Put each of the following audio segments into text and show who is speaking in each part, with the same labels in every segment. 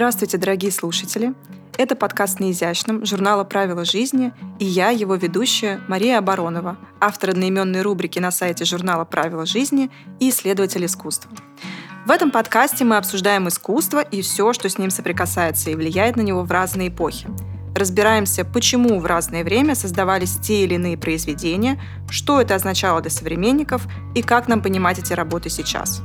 Speaker 1: Здравствуйте, дорогие слушатели! Это подкаст «На изящном» журнала «Правила жизни» и я, его ведущая Мария Оборонова, автор одноименной рубрики на сайте журнала «Правила жизни» и исследователь искусства. В этом подкасте мы обсуждаем искусство и все, что с ним соприкасается и влияет на него в разные эпохи. Разбираемся, почему в разное время создавались те или иные произведения, что это означало для современников и как нам понимать эти работы сейчас.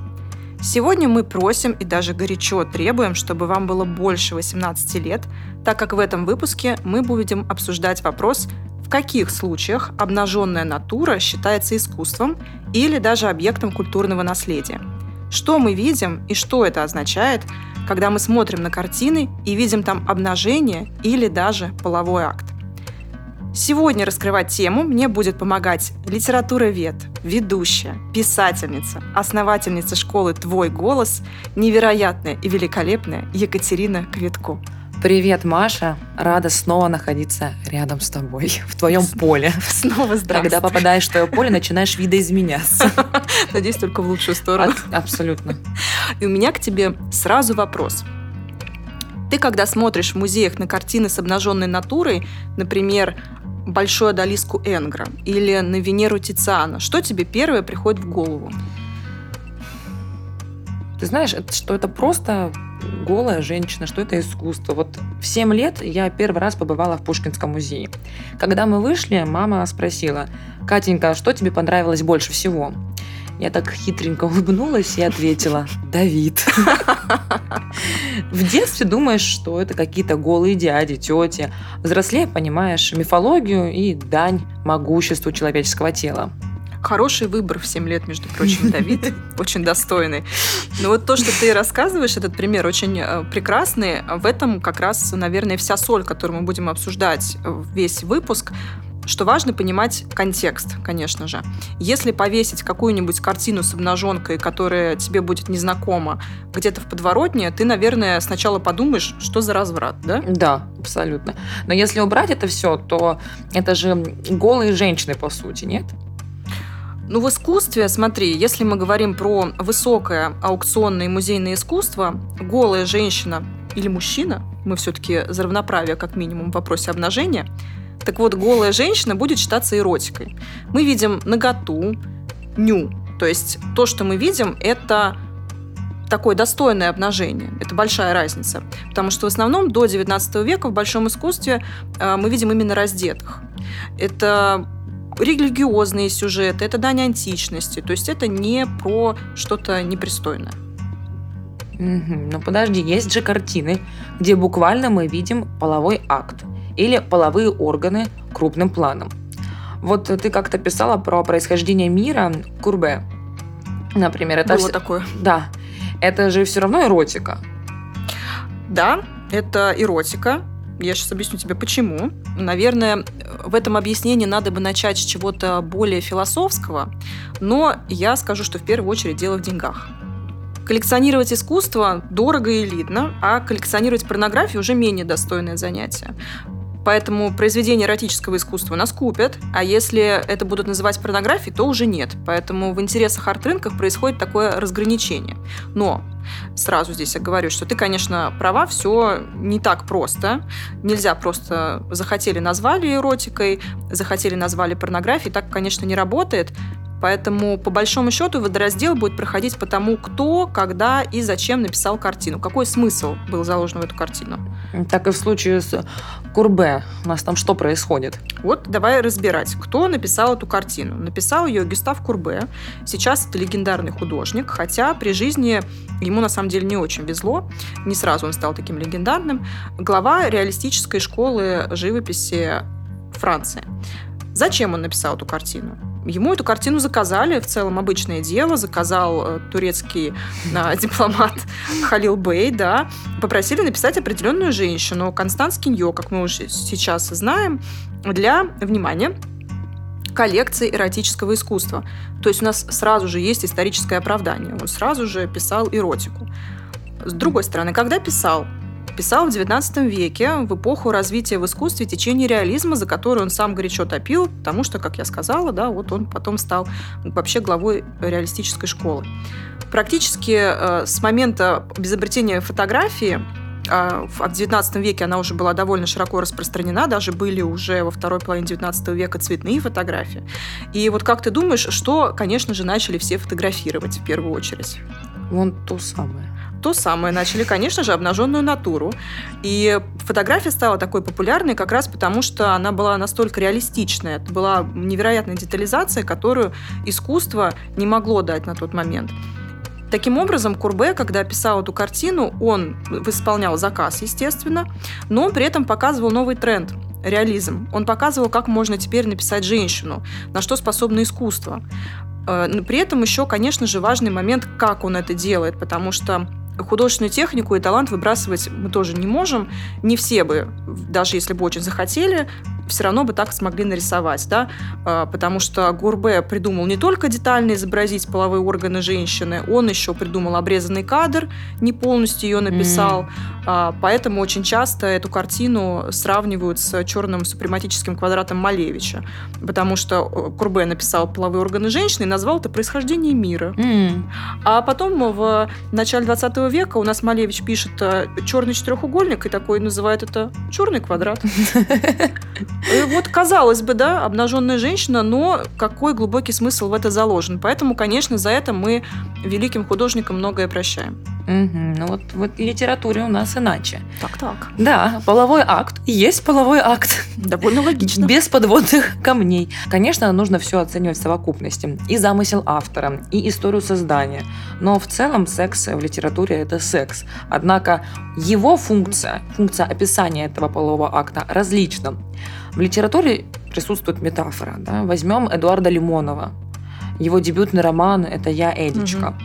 Speaker 1: Сегодня мы просим и даже горячо требуем, чтобы вам было больше 18 лет, так как в этом выпуске мы будем обсуждать вопрос, в каких случаях обнаженная натура считается искусством или даже объектом культурного наследия – что мы видим и что это означает, когда мы смотрим на картины и видим там обнажение или даже половой акт. Сегодня раскрывать тему мне будет помогать литературовед, ведущая, писательница, основательница школы «Твой голос», невероятная и великолепная Екатерина Квитко.
Speaker 2: Привет, Маша. Рада снова находиться рядом с тобой, в твоем поле.
Speaker 1: Снова здравствуй.
Speaker 2: Когда попадаешь в твое поле, начинаешь видоизменяться.
Speaker 1: Надеюсь, только в лучшую сторону.
Speaker 2: Абсолютно.
Speaker 1: И у меня к тебе сразу вопрос. Ты, когда смотришь в музеях на картины с обнаженной натурой, например, Большую Адалиску Энгра или на Венеру Тициана, что тебе первое приходит в голову?
Speaker 2: Ты знаешь, что это просто голая женщина, что это искусство. Вот в 7 лет я первый раз побывала в Пушкинском музее. Когда мы вышли, мама спросила, Катенька, что тебе понравилось больше всего? Я так хитренько улыбнулась и ответила «Давид». В детстве думаешь, что это какие-то голые дяди, тети. Взрослее понимаешь мифологию и дань могуществу человеческого тела.
Speaker 1: Хороший выбор в 7 лет, между прочим, Давид. Очень достойный. Но вот то, что ты рассказываешь, этот пример очень э, прекрасный. В этом как раз, наверное, вся соль, которую мы будем обсуждать весь выпуск что важно понимать контекст, конечно же. Если повесить какую-нибудь картину с обнаженкой, которая тебе будет незнакома, где-то в подворотне, ты, наверное, сначала подумаешь, что за разврат, да?
Speaker 2: Да, абсолютно. Но если убрать это все, то это же голые женщины, по сути, нет?
Speaker 1: Ну, в искусстве, смотри, если мы говорим про высокое аукционное и музейное искусство, голая женщина или мужчина, мы все-таки за равноправие, как минимум, в вопросе обнажения, так вот, голая женщина будет считаться эротикой. Мы видим наготу, ню. То есть то, что мы видим, это такое достойное обнажение. Это большая разница. Потому что в основном до 19 века в большом искусстве э, мы видим именно раздетых. Это религиозные сюжеты, это дань античности. То есть это не про что-то непристойное.
Speaker 2: Угу. Но подожди, есть же картины, где буквально мы видим половой акт или половые органы крупным планом. Вот ты как-то писала про происхождение мира Курбе. Например, это
Speaker 1: было такое.
Speaker 2: Да, это же все равно эротика.
Speaker 1: Да, это эротика. Я сейчас объясню тебе, почему. Наверное, в этом объяснении надо бы начать с чего-то более философского, но я скажу, что в первую очередь дело в деньгах. Коллекционировать искусство дорого и элитно, а коллекционировать порнографию уже менее достойное занятие. Поэтому произведения эротического искусства нас купят, а если это будут называть порнографией, то уже нет. Поэтому в интересах арт-рынках происходит такое разграничение. Но сразу здесь я говорю, что ты, конечно, права, все не так просто. Нельзя просто захотели назвали эротикой, захотели назвали порнографией. Так, конечно, не работает. Поэтому, по большому счету, водораздел будет проходить по тому, кто, когда и зачем написал картину. Какой смысл был заложен в эту картину.
Speaker 2: Так и в случае с Курбе. У нас там что происходит?
Speaker 1: Вот давай разбирать, кто написал эту картину. Написал ее Гюстав Курбе. Сейчас это легендарный художник, хотя при жизни ему на самом деле не очень везло. Не сразу он стал таким легендарным. Глава реалистической школы живописи Франции. Зачем он написал эту картину? Ему эту картину заказали, в целом обычное дело, заказал э, турецкий э, дипломат Халил Бей, да, попросили написать определенную женщину, Констанс Киньо, как мы уже сейчас знаем, для, внимания, коллекции эротического искусства. То есть у нас сразу же есть историческое оправдание. Он сразу же писал эротику. С другой стороны, когда писал? Писал в XIX веке, в эпоху развития в искусстве течение реализма, за которое он сам горячо топил, потому что, как я сказала, да, вот он потом стал вообще главой реалистической школы. Практически э, с момента изобретения фотографии а в XIX веке она уже была довольно широко распространена, даже были уже во второй половине XIX века цветные фотографии. И вот как ты думаешь, что, конечно же, начали все фотографировать в первую очередь?
Speaker 2: Вон то самое
Speaker 1: то самое. Начали, конечно же, обнаженную натуру. И фотография стала такой популярной как раз потому, что она была настолько реалистичная. Это была невероятная детализация, которую искусство не могло дать на тот момент. Таким образом, Курбе, когда писал эту картину, он исполнял заказ, естественно, но при этом показывал новый тренд – реализм. Он показывал, как можно теперь написать женщину, на что способно искусство. Э, при этом еще, конечно же, важный момент, как он это делает, потому что художественную технику и талант выбрасывать мы тоже не можем. Не все бы, даже если бы очень захотели, все равно бы так смогли нарисовать, да, а, потому что Гурбе придумал не только детально изобразить половые органы женщины, он еще придумал обрезанный кадр, не полностью ее написал, mm. поэтому очень часто эту картину сравнивают с черным супрематическим квадратом Малевича, потому что э, Гурбе написал половые органы женщины и назвал это происхождение мира. Mm. А потом в начале 20 века у нас Малевич пишет э, черный четырехугольник и такой называет это черный квадрат. И вот, казалось бы, да, обнаженная женщина, но какой глубокий смысл в это заложен. Поэтому, конечно, за это мы великим художникам многое прощаем.
Speaker 2: Угу. Ну вот в литературе у нас иначе.
Speaker 1: Так-так.
Speaker 2: Да, половой акт есть половой акт.
Speaker 1: Довольно логично.
Speaker 2: Без подводных камней. Конечно, нужно все оценивать в совокупности. И замысел автора, и историю создания. Но в целом секс в литературе – это секс. Однако его функция, функция описания этого полового акта различна. В литературе присутствует метафора. Да? Возьмем Эдуарда Лимонова. Его дебютный роман «Это я, Эдичка». Угу.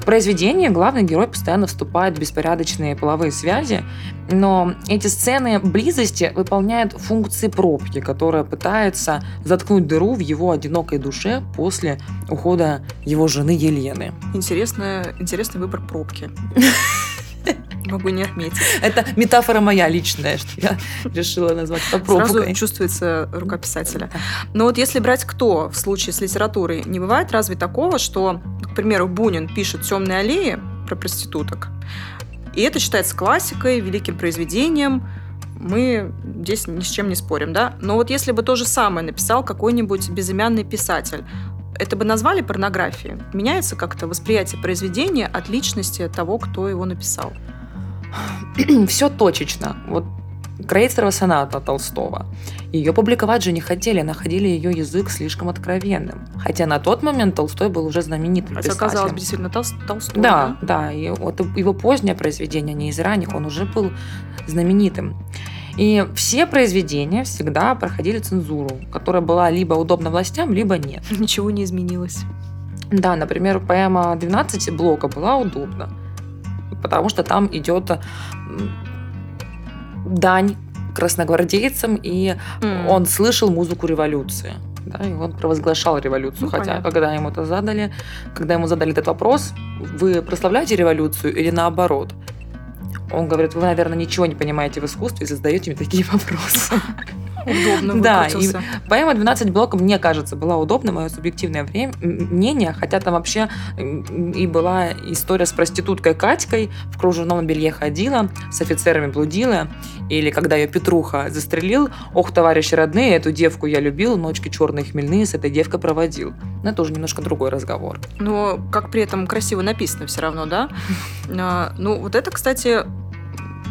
Speaker 2: В произведении главный герой постоянно вступает в беспорядочные половые связи, но эти сцены близости выполняют функции пробки, которая пытается заткнуть дыру в его одинокой душе после ухода его жены Елены.
Speaker 1: Интересный, интересный выбор пробки. Могу не отметить.
Speaker 2: Это метафора моя личная, что я решила назвать это пробкой.
Speaker 1: Сразу чувствуется рука писателя. Но вот если брать кто в случае с литературой, не бывает разве такого, что, к примеру, Бунин пишет «Темные аллеи» про проституток, и это считается классикой, великим произведением, мы здесь ни с чем не спорим, да? Но вот если бы то же самое написал какой-нибудь безымянный писатель, это бы назвали порнографией? Меняется как-то восприятие произведения от личности того, кто его написал?
Speaker 2: Все точечно. Вот Крейцерова соната Толстого. Ее публиковать же не хотели, находили ее язык слишком откровенным. Хотя на тот момент Толстой был уже знаменитым Хотя,
Speaker 1: писателем. казалось бы, действительно Тол Толстой.
Speaker 2: Да, да, да. И вот его позднее произведение, не из ранних, он уже был знаменитым. И все произведения всегда проходили цензуру, которая была либо удобна властям, либо нет.
Speaker 1: Ничего не изменилось.
Speaker 2: Да, например, поэма «12 блока» была удобна, потому что там идет дань красногвардейцам, и mm. он слышал музыку революции. Да, и он провозглашал революцию. Ну, Хотя, понятно. когда ему это задали, когда ему задали этот вопрос, вы прославляете революцию или наоборот? Он говорит, вы, наверное, ничего не понимаете в искусстве и задаете мне такие вопросы.
Speaker 1: Удобно
Speaker 2: Да, и поэма «12 блоков», мне кажется, была удобна, мое субъективное время, мнение, хотя там вообще и была история с проституткой Катькой, в кружевном белье ходила, с офицерами блудила, или когда ее Петруха застрелил, ох, товарищи родные, эту девку я любил, ночки черные хмельные с этой девкой проводил. Но это уже немножко другой разговор.
Speaker 1: Но как при этом красиво написано все равно, да? А, ну, вот это, кстати,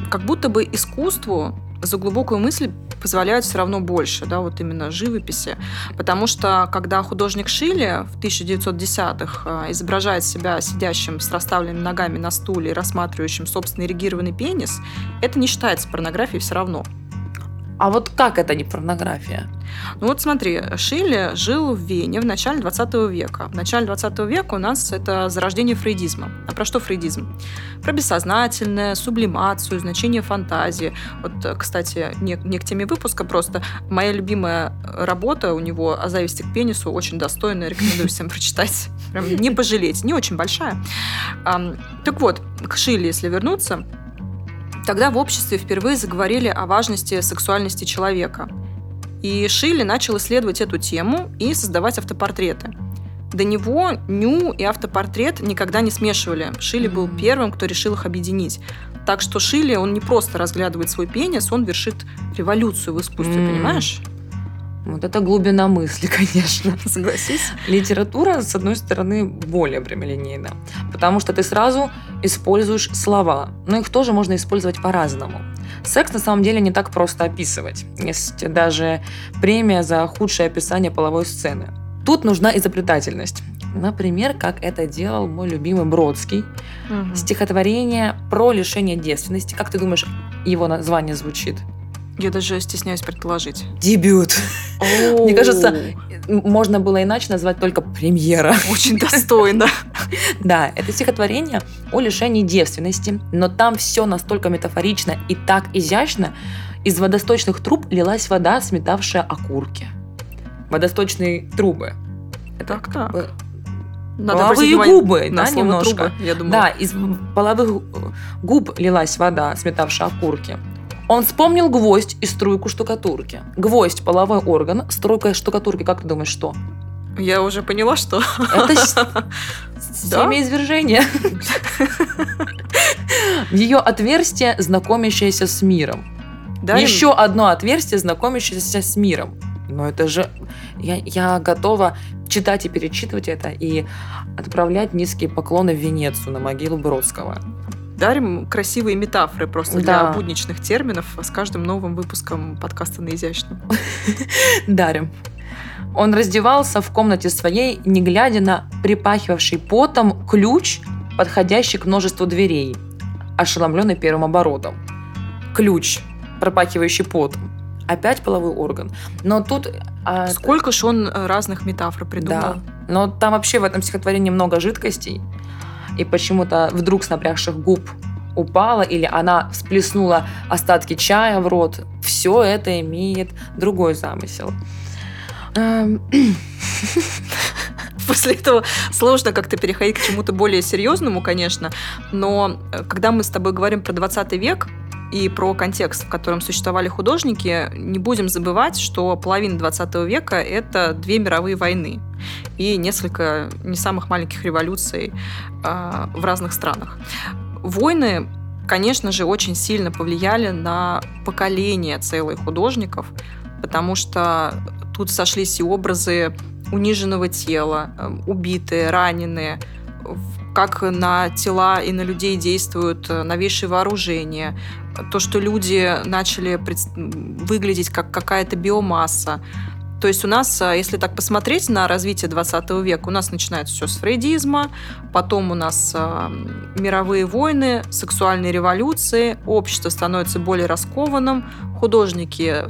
Speaker 1: как будто бы искусству за глубокую мысль позволяют все равно больше, да, вот именно живописи. Потому что когда художник Шилли в 1910-х э, изображает себя сидящим с расставленными ногами на стуле и рассматривающим собственный эрегированный пенис, это не считается порнографией все равно.
Speaker 2: А вот как это не порнография?
Speaker 1: Ну вот смотри, Шилли жил в Вене в начале 20 века. В начале 20 века у нас это зарождение фрейдизма. А про что фрейдизм? Про бессознательное, сублимацию, значение фантазии. Вот, кстати, не, не к теме выпуска, просто моя любимая работа у него о зависти к пенису очень достойная, рекомендую всем прочитать. Прям не пожалеть, не очень большая. Так вот, к Шилли, если вернуться, Тогда в обществе впервые заговорили о важности сексуальности человека. И Шилли начал исследовать эту тему и создавать автопортреты. До него ню и автопортрет никогда не смешивали. Шилли был первым, кто решил их объединить. Так что Шилли, он не просто разглядывает свой пенис, он вершит революцию в искусстве, понимаешь?
Speaker 2: Вот это глубина мысли, конечно.
Speaker 1: Согласись.
Speaker 2: Литература, с одной стороны, более прямолинейна, потому что ты сразу используешь слова, но их тоже можно использовать по-разному. Секс на самом деле не так просто описывать. Есть даже премия за худшее описание половой сцены. Тут нужна изобретательность. Например, как это делал мой любимый Бродский.
Speaker 1: Мгм.
Speaker 2: Стихотворение про лишение девственности. Как ты думаешь, его название звучит?
Speaker 1: Я даже стесняюсь предположить.
Speaker 2: Дебют. Мне кажется, Можно было иначе назвать только премьера.
Speaker 1: очень достойно.
Speaker 2: Да, это стихотворение о лишении девственности, но там все настолько метафорично и так изящно. Из водосточных труб лилась вода, сметавшая окурки. Водосточные трубы. Это
Speaker 1: Так, так.
Speaker 2: бы
Speaker 1: Надо
Speaker 2: половые губы,
Speaker 1: на
Speaker 2: да, немножко.
Speaker 1: «труба», я думаю.
Speaker 2: Да, из половых губ лилась вода, сметавшая окурки. Он вспомнил гвоздь и струйку штукатурки. Гвоздь – половой орган, струйка штукатурки, как ты думаешь, что?
Speaker 1: Я уже поняла, что...
Speaker 2: Это семяизвержение. Ее отверстие, знакомящееся с миром.
Speaker 1: Да,
Speaker 2: Еще одно отверстие, знакомящееся с миром. Но это же... Я, я готова читать и перечитывать это и отправлять низкие поклоны в Венецию на могилу Бродского.
Speaker 1: Дарим красивые метафоры просто для
Speaker 2: Да.
Speaker 1: будничных терминов с каждым новым выпуском подкаста на изящном.
Speaker 2: Дарим. Он раздевался в комнате своей, не глядя на припахивавший потом ключ, подходящий к множеству дверей, ошеломленный первым оборотом. Ключ, пропахивающий потом. Опять половой орган. Но тут... а,
Speaker 1: Сколько ж он э, разных метафор придумал.
Speaker 2: Да. Но там вообще в этом стихотворении много жидкостей. И почему-то вдруг с напрягших губ упала или она всплеснула остатки чая в рот. Все это имеет другой замысел. Эм,
Speaker 1: После этого сложно как-то переходить к чему-то более серьезному, конечно, но э, когда мы с тобой говорим про 20 век и про контекст, в котором существовали художники, не будем забывать, что половина 20 века — это две мировые войны и несколько не самых маленьких революций а, в разных странах. Войны, конечно же, очень сильно повлияли на поколение целых художников, потому что тут сошлись и образы униженного тела, э, убитые, раненые, как на тела и на людей действуют э, новейшие вооружения, то, что люди начали выглядеть как какая-то биомасса. То есть у нас, э, если так посмотреть на развитие 20 века, у нас начинается все с фрейдизма, потом у нас э, мировые войны, сексуальные революции, общество становится более раскованным, художники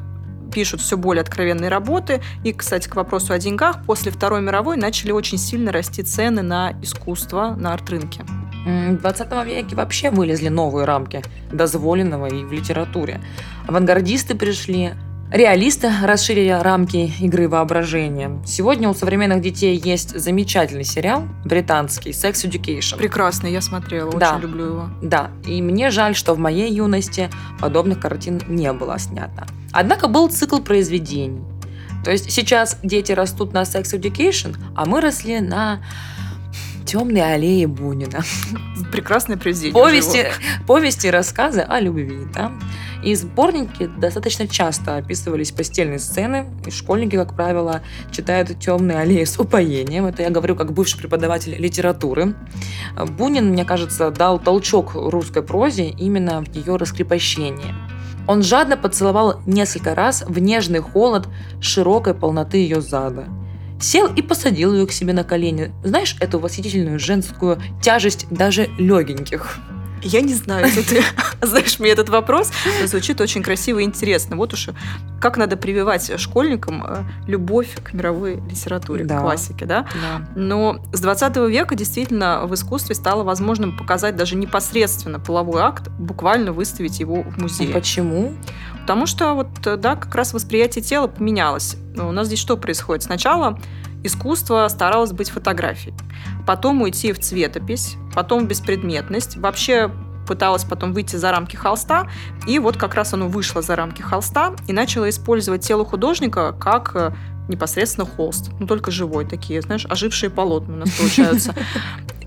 Speaker 1: пишут все более откровенные работы. И, кстати, к вопросу о деньгах, после Второй мировой начали очень сильно расти цены на искусство на арт-рынке.
Speaker 2: В 20 веке вообще вылезли новые рамки дозволенного и в литературе. Авангардисты пришли, реалисты расширили рамки игры воображения. Сегодня у современных детей есть замечательный сериал британский «Sex Education».
Speaker 1: Прекрасно, я смотрела,
Speaker 2: Да.
Speaker 1: очень люблю его.
Speaker 2: Да, и мне жаль, что в моей юности подобных картин не было снято. Однако был цикл произведений. То есть сейчас дети растут на Sex Education, а мы росли на темной аллее Бунина.
Speaker 1: Прекрасное произведение.
Speaker 2: Повести, повести рассказы о любви. Да? И сборники достаточно часто описывались постельные сцены, и школьники, как правило, читают «Темные аллеи» с упоением. Это я говорю как бывший преподаватель литературы. Бунин, мне кажется, дал толчок русской прозе именно в ее раскрепощении. Он жадно поцеловал несколько раз в нежный холод широкой полноты ее зада. Сел и посадил ее к себе на колени. Знаешь эту восхитительную женскую тяжесть даже легеньких?
Speaker 1: Я не знаю, если ты знаешь мне этот вопрос, но звучит очень красиво и интересно. Вот уж как надо прививать школьникам э, любовь к мировой литературе,
Speaker 2: Да.
Speaker 1: к классике, да?
Speaker 2: Да.
Speaker 1: Но с 20 века действительно в искусстве стало возможным показать даже непосредственно половой акт, буквально выставить его в музее.
Speaker 2: Почему?
Speaker 1: Потому что вот, э, да, как раз восприятие тела поменялось. У нас здесь что происходит? Сначала искусство старалось быть фотографией, потом уйти в цветопись, потом в беспредметность, вообще пыталась потом выйти за рамки холста, и вот как раз оно вышло за рамки холста и начало использовать тело художника как э, непосредственно холст, ну только живой такие, знаешь, ожившие полотна у нас получаются.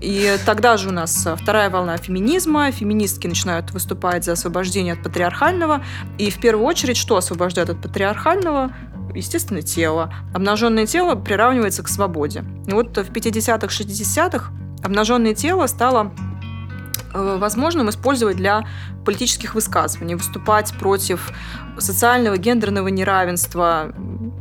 Speaker 1: И тогда же у нас вторая волна феминизма. Феминистки начинают выступать за освобождение от патриархального. И в первую очередь, что освобождает от патриархального? Естественно, тело. Обнаженное тело приравнивается к свободе. И вот в 50-х, 60-х обнаженное тело стало э, возможным использовать для политических высказываний, выступать против социального гендерного неравенства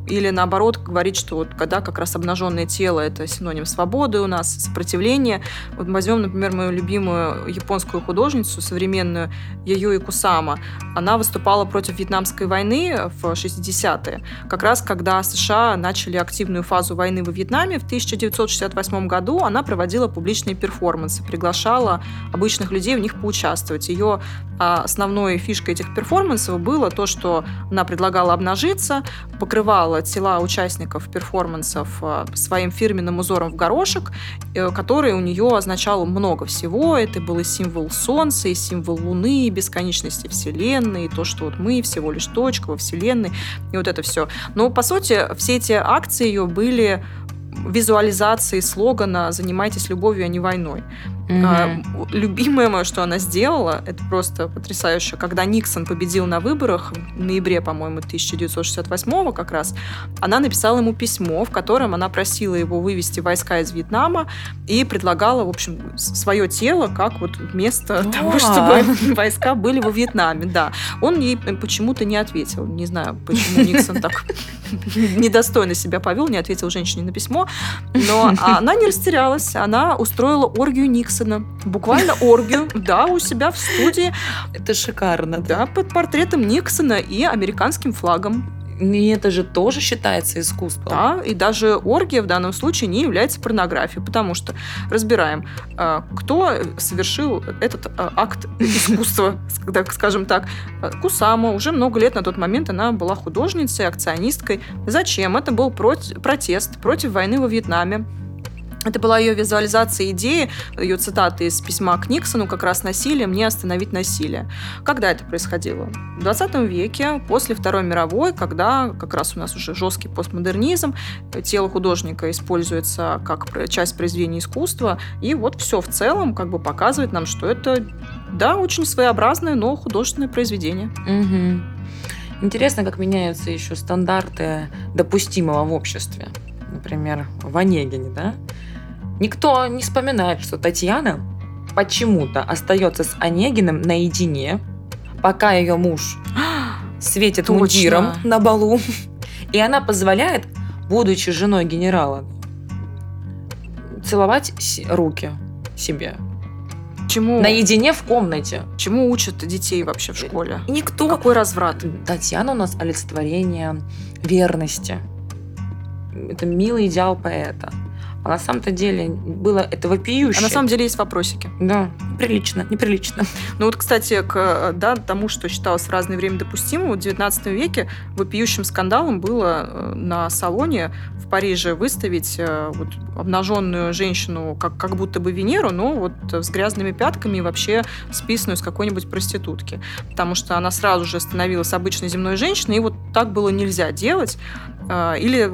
Speaker 1: или наоборот говорить, что вот когда как раз обнаженное тело это синоним свободы у нас, сопротивления. Вот возьмем, например, мою любимую японскую художницу современную Яюи Кусама. Она выступала против Вьетнамской войны в 60-е, как раз когда США начали активную фазу войны во Вьетнаме в 1968 году, она проводила публичные перформансы, приглашала обычных людей в них поучаствовать. Ее а основной фишкой этих перформансов было то, что она предлагала обнажиться, покрывала тела участников перформансов а, своим фирменным узором в горошек, э, который у нее означал много всего. Это был и символ Солнца, и символ Луны, и бесконечности Вселенной, и то, что вот мы всего лишь точка во Вселенной, и вот это все. Но, по сути, все эти акции ее были визуализации слогана «Занимайтесь любовью, а не войной». Mm-hmm. А, любимое мое, что она сделала, это просто потрясающе. Когда Никсон победил на выборах в ноябре, по-моему, 1968 как раз, она написала ему письмо, в котором она просила его вывести войска из Вьетнама и предлагала, в общем, свое тело как вот место oh. того, чтобы войска были во Вьетнаме. Да. Он ей почему-то не ответил. Не знаю, почему Никсон так недостойно себя повел, не ответил женщине на письмо. Но она не растерялась. Она устроила оргию Никсона Никсона. Буквально оргию, да, у себя в студии.
Speaker 2: Это шикарно.
Speaker 1: Да, под портретом Никсона и американским флагом.
Speaker 2: И это же тоже считается искусством.
Speaker 1: Да, и даже оргия в данном случае не является порнографией, потому что разбираем, а, кто совершил этот а, акт искусства, скажем так. Кусама уже много лет на тот момент она была художницей, акционисткой. Зачем? Это был протест против войны во Вьетнаме это была ее визуализация идеи, ее цитаты из письма к Никсону, как раз насилие, мне остановить насилие. Когда это происходило? В 20 веке, после Второй мировой, когда как раз у нас уже жесткий постмодернизм, тело художника используется как часть произведения искусства, и вот все в целом как бы показывает нам, что это, да, очень своеобразное, но художественное произведение.
Speaker 2: Угу. Интересно, как меняются еще стандарты допустимого в обществе. Например, в Онегине, да? Никто не вспоминает, что Татьяна почему-то остается с Онегиным наедине, пока ее муж светит Точно. мундиром на балу. И она позволяет, будучи женой генерала, целовать руки себе. Чему? Наедине в комнате.
Speaker 1: Чему учат детей вообще в школе?
Speaker 2: Никто.
Speaker 1: Какой разврат?
Speaker 2: Татьяна у нас олицетворение верности. Это милый идеал поэта. А на самом-то деле было это вопиюще.
Speaker 1: А на самом деле есть вопросики.
Speaker 2: Да, прилично, неприлично.
Speaker 1: Ну вот, кстати, к да, тому, что считалось в разное время допустимым, в 19 веке вопиющим скандалом было э, на салоне в Париже выставить э, вот, обнаженную женщину как, как будто бы Венеру, но вот с грязными пятками и вообще списанную с какой-нибудь проститутки. Потому что она сразу же становилась обычной земной женщиной, и вот так было нельзя делать. Э, или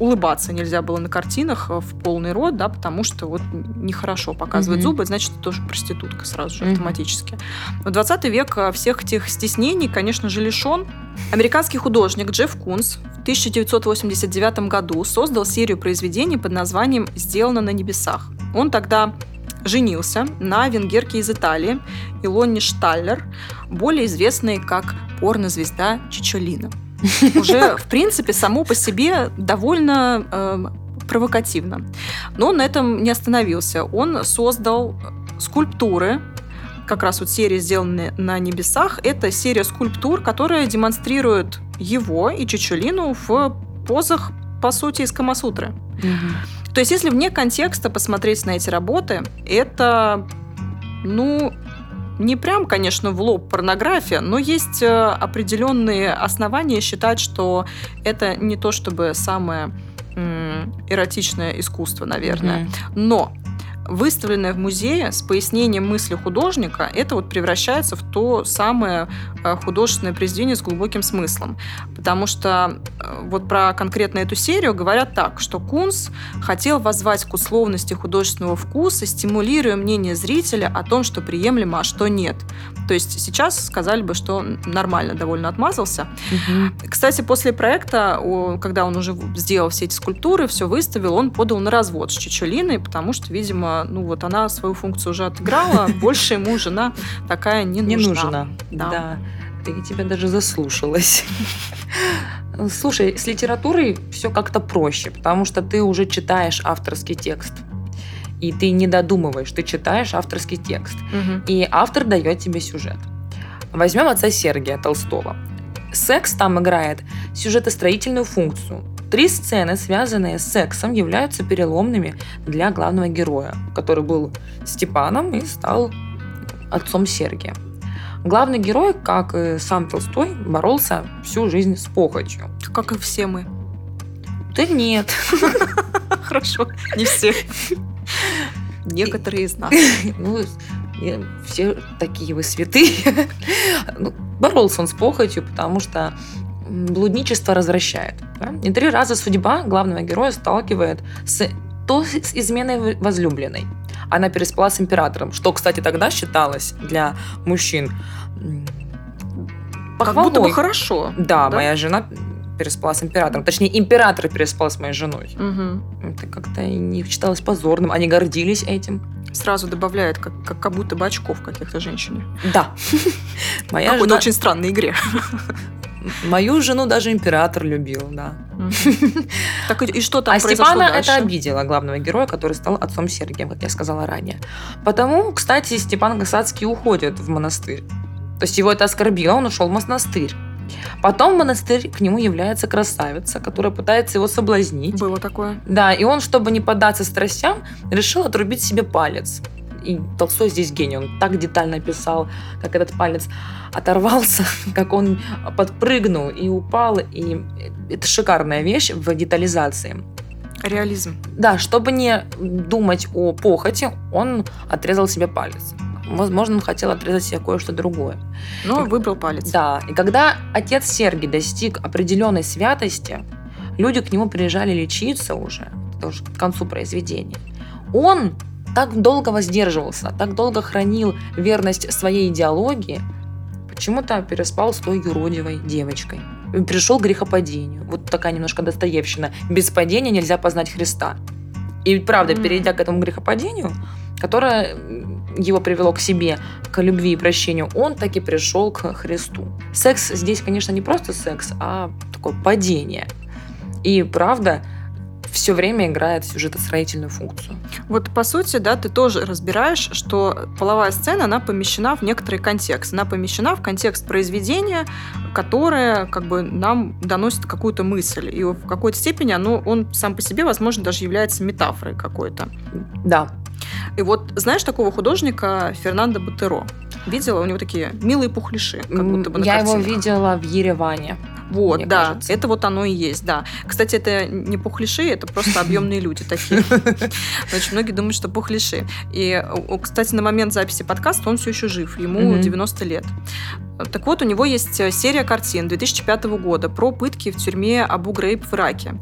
Speaker 1: улыбаться нельзя было на картинах э, в полный рот, да, потому что вот нехорошо показывать mm-hmm. зубы, значит, это тоже проститутка сразу же mm-hmm. автоматически. В 20 век э, всех этих стеснений, конечно же, лишен. Американский художник Джефф Кунс в 1989 году создал серию произведений под названием «Сделано на небесах». Он тогда женился на венгерке из Италии Илоне Шталлер, более известной как порнозвезда Чичолина уже, в принципе, само по себе довольно э, провокативно. Но он на этом не остановился. Он создал скульптуры, как раз вот серия, сделанная на небесах, это серия скульптур, которая демонстрирует его и Чичулину в позах, по сути, из Камасутры. Угу. То есть, если вне контекста посмотреть на эти работы, это, ну, не прям, конечно, в лоб порнография, но есть э, определенные основания считать, что это не то чтобы самое эротичное искусство, наверное. Mm-hmm. Но выставленное в музее с пояснением мысли художника, это вот превращается в то самое э, художественное произведение с глубоким смыслом. Потому что э, вот про конкретно эту серию говорят так, что Кунс хотел воззвать к условности художественного вкуса, стимулируя мнение зрителя о том, что приемлемо, а что нет. То есть сейчас сказали бы, что нормально довольно отмазался. Угу. Кстати, после проекта, когда он уже сделал все эти скульптуры, все выставил, он подал на развод с Чичулиной, потому что, видимо, ну вот она свою функцию уже отыграла, больше ему жена такая не нужна.
Speaker 2: Не нужна, да. Ты тебя даже заслушалась. Слушай, с литературой все как-то проще, потому что ты уже читаешь авторский текст и ты не додумываешь, ты читаешь авторский текст, угу. и автор дает тебе сюжет. Возьмем отца Сергия Толстого. Секс там играет сюжетостроительную функцию. Три сцены, связанные с сексом, являются переломными для главного героя, который был Степаном и стал отцом Сергия. Главный герой, как и сам Толстой, боролся всю жизнь с похотью.
Speaker 1: Как и все мы.
Speaker 2: Да нет.
Speaker 1: Хорошо, не все. Некоторые из нас.
Speaker 2: Ну, все такие вы святые. Ну, боролся он с похотью, потому что блудничество развращает. Да? И три раза судьба главного героя сталкивает с то с изменой возлюбленной. Она переспала с императором, что, кстати, тогда считалось для мужчин
Speaker 1: похвалой. Как будто бы хорошо.
Speaker 2: Да, да, моя жена переспала с императором. Точнее, император переспал с моей женой.
Speaker 1: Угу.
Speaker 2: Это как-то не считалось позорным. Они гордились этим.
Speaker 1: Сразу добавляет, как, как, как будто бы очков каких-то женщине.
Speaker 2: Да.
Speaker 1: Моя Какой-то очень странной игре.
Speaker 2: Мою жену даже император любил, да.
Speaker 1: Так и что там
Speaker 2: А Степана это обидело главного героя, который стал отцом Сергием, как я сказала ранее. Потому, кстати, Степан Гасацкий уходит в монастырь. То есть его это оскорбило, он ушел в монастырь. Потом в монастырь к нему является красавица, которая пытается его соблазнить.
Speaker 1: Было такое.
Speaker 2: Да, и он, чтобы не поддаться страстям, решил отрубить себе палец. И Толстой здесь гений, он так детально писал, как этот палец оторвался, как он подпрыгнул и упал. И это шикарная вещь в детализации.
Speaker 1: Реализм.
Speaker 2: Да, чтобы не думать о похоти, он отрезал себе палец. Возможно, он хотел отрезать себе кое-что другое.
Speaker 1: Но и, выбрал палец.
Speaker 2: Да. И когда отец Сергий достиг определенной святости, люди к нему приезжали лечиться уже, тоже к концу произведения. Он так долго воздерживался, так долго хранил верность своей идеологии, почему-то переспал с той юродивой девочкой. Пришел к грехопадению. Вот такая немножко достоевщина. Без падения нельзя познать Христа. И правда, mm-hmm. перейдя к этому грехопадению, которое его привело к себе, к любви и прощению, он таки пришел к Христу. Секс здесь, конечно, не просто секс, а такое падение. И правда, все время играет сюжетостроительную функцию.
Speaker 1: Вот по сути, да, ты тоже разбираешь, что половая сцена, она помещена в некоторый контекст. Она помещена в контекст произведения, которое как бы нам доносит какую-то мысль. И в какой-то степени оно, он сам по себе, возможно, даже является метафорой какой-то.
Speaker 2: Да.
Speaker 1: И вот знаешь такого художника Фернандо Батеро? Видела? У него такие милые пухляши, как будто бы на
Speaker 2: Я
Speaker 1: картинах.
Speaker 2: его видела в Ереване.
Speaker 1: Вот, да, кажется. это вот оно и есть, да. Кстати, это не пухляши, это просто объемные люди такие. Очень многие думают, что пухляши. И, кстати, на момент записи подкаста он все еще жив, ему 90 лет. Так вот, у него есть э, серия картин 2005 года про пытки в тюрьме Абу Грейб в Ираке.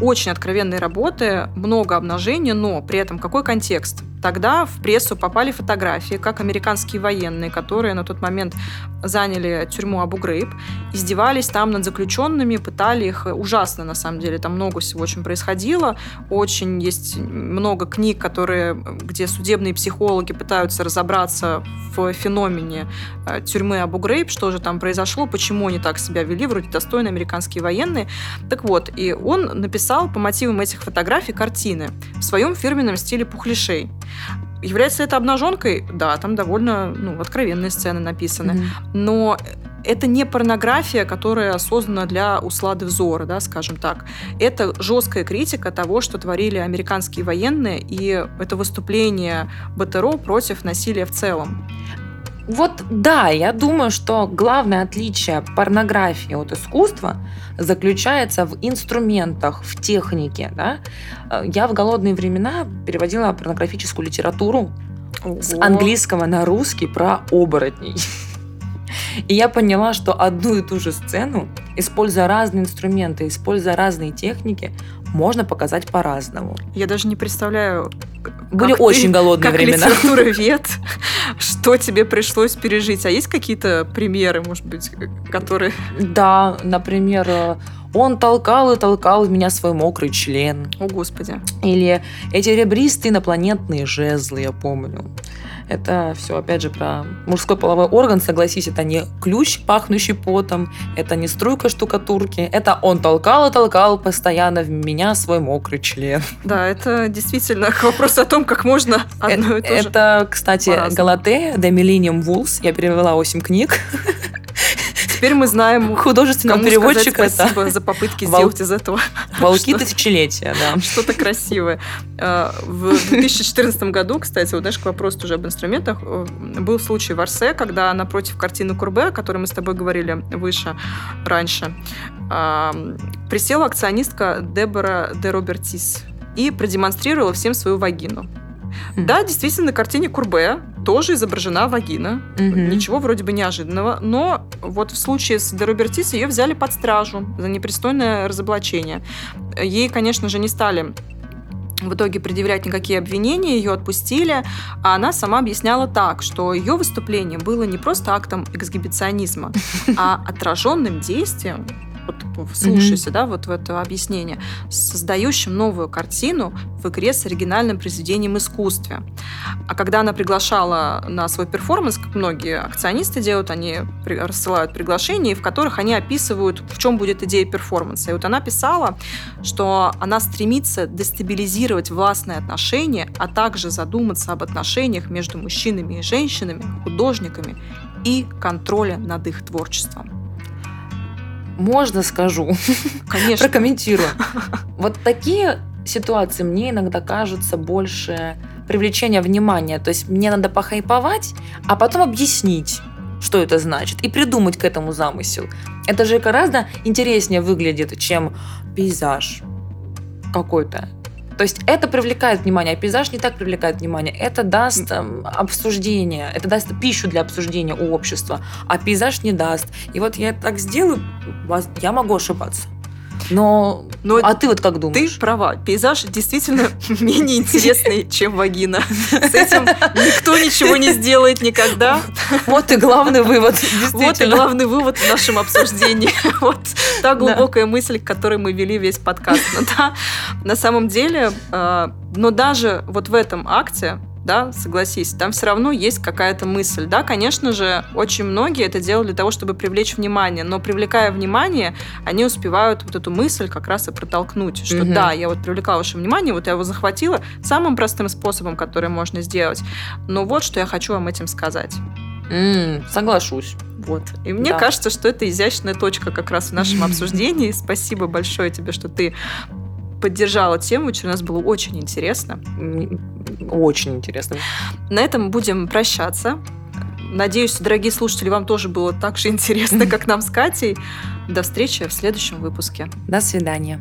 Speaker 1: Очень откровенные работы, много обнажения, но при этом какой контекст? Тогда в прессу попали фотографии, как американские военные, которые на тот момент заняли тюрьму Абу Грейб, издевались там над заключенными, пытали их. Ужасно, на самом деле, там много всего очень происходило. Очень есть много книг, которые, где судебные психологи пытаются разобраться в феномене э, тюрьмы Абу Грейб, что же там произошло, почему они так себя вели, вроде достойные американские военные. Так вот, и он написал по мотивам этих фотографий картины в своем фирменном стиле пухлишей. Является это обнаженкой? Да, там довольно ну, откровенные сцены написаны. Mm-hmm. Но это не порнография, которая осознана для услады взора, да, скажем так. Это жесткая критика того, что творили американские военные, и это выступление БТРО против насилия в целом.
Speaker 2: Вот да, я думаю, что главное отличие порнографии от искусства заключается в инструментах, в технике. Да? Э, я в голодные времена переводила порнографическую литературу Ого. с английского на русский про оборотней. И я поняла, что одну и ту же сцену, используя разные инструменты, используя разные техники, можно показать по-разному.
Speaker 1: Я даже не представляю,
Speaker 2: были как очень ты, голодные
Speaker 1: как
Speaker 2: времена.
Speaker 1: литературовед, что тебе пришлось пережить? А есть какие-то примеры, может быть, которые...
Speaker 2: Да, например, он толкал и толкал в меня свой мокрый член.
Speaker 1: О, Господи.
Speaker 2: Или эти ребристые инопланетные жезлы, я помню. Это все, опять же, про мужской половой орган, согласись, это не ключ, пахнущий потом, это не струйка штукатурки, это он толкал и толкал постоянно в меня свой мокрый член.
Speaker 1: Да, это действительно вопрос о том, как можно одно и то
Speaker 2: же. Это, кстати, Галатея, The Millennium Wolves, я перевела 8 книг.
Speaker 1: Теперь мы знаем
Speaker 2: художественного переводчика.
Speaker 1: Спасибо это... за попытки Вол... сделать из этого
Speaker 2: волки тысячелетия, да.
Speaker 1: Что-то красивое. Э, в 2014 году, кстати, вот знаешь, к вопросу тоже об инструментах, э, был случай в Арсе, когда напротив картины Курбе, о которой мы с тобой говорили выше, раньше, присела акционистка Дебора де Робертис и продемонстрировала всем свою вагину. Mm. Да, действительно, на картине Курбе тоже изображена вагина. Mm-hmm. Ничего вроде бы неожиданного. Но вот в случае с Деробертис ее взяли под стражу за непристойное разоблачение. Ей, конечно же, не стали в итоге предъявлять никакие обвинения, ее отпустили, а она сама объясняла так, что ее выступление было не просто актом эксгибиционизма, а отраженным действием вот вслушайся, mm-hmm. да, вот в это объяснение, создающим новую картину в игре с оригинальным произведением искусства. А когда она приглашала на свой перформанс, как многие акционисты делают, они рассылают приглашения, в которых они описывают, в чем будет идея перформанса. И вот она писала, что она стремится дестабилизировать властные отношения, а также задуматься об отношениях между мужчинами и женщинами, художниками и контроля над их творчеством.
Speaker 2: Можно скажу?
Speaker 1: Конечно.
Speaker 2: Прокомментирую. Вот такие ситуации мне иногда кажутся больше привлечения внимания. То есть мне надо похайповать, а потом объяснить, что это значит, и придумать к этому замысел. Это же гораздо интереснее выглядит, чем пейзаж какой-то. То есть это привлекает внимание, а пейзаж не так привлекает внимание. Это даст э, обсуждение, это даст пищу для обсуждения у общества, а пейзаж не даст. И вот я так сделаю, я могу ошибаться. Но, Но а ты вот как думаешь?
Speaker 1: Ты права. Пейзаж действительно менее интересный, чем вагина. С этим никто ничего не сделает никогда.
Speaker 2: Вот и главный вывод.
Speaker 1: Вот и главный вывод в нашем обсуждении. Вот та глубокая мысль, к которой мы вели весь подкаст. Да, на самом деле, э, но даже вот в этом акте да, согласись, там все равно есть какая-то мысль, да, конечно же, очень многие это делают для того, чтобы привлечь внимание, но привлекая внимание, они успевают вот эту мысль как раз и протолкнуть, что угу. да, я вот привлекла ваше внимание, вот я его захватила самым простым способом, который можно сделать, но вот что я хочу вам этим сказать.
Speaker 2: Mm, соглашусь.
Speaker 1: Вот. И мне да. кажется, что это изящная точка как раз в нашем обсуждении. Спасибо большое тебе, что ты поддержала тему, что у нас было очень интересно.
Speaker 2: Очень интересно.
Speaker 1: На этом будем прощаться. Надеюсь, дорогие слушатели, вам тоже было так же интересно, как нам с Катей. До встречи в следующем выпуске.
Speaker 2: До свидания.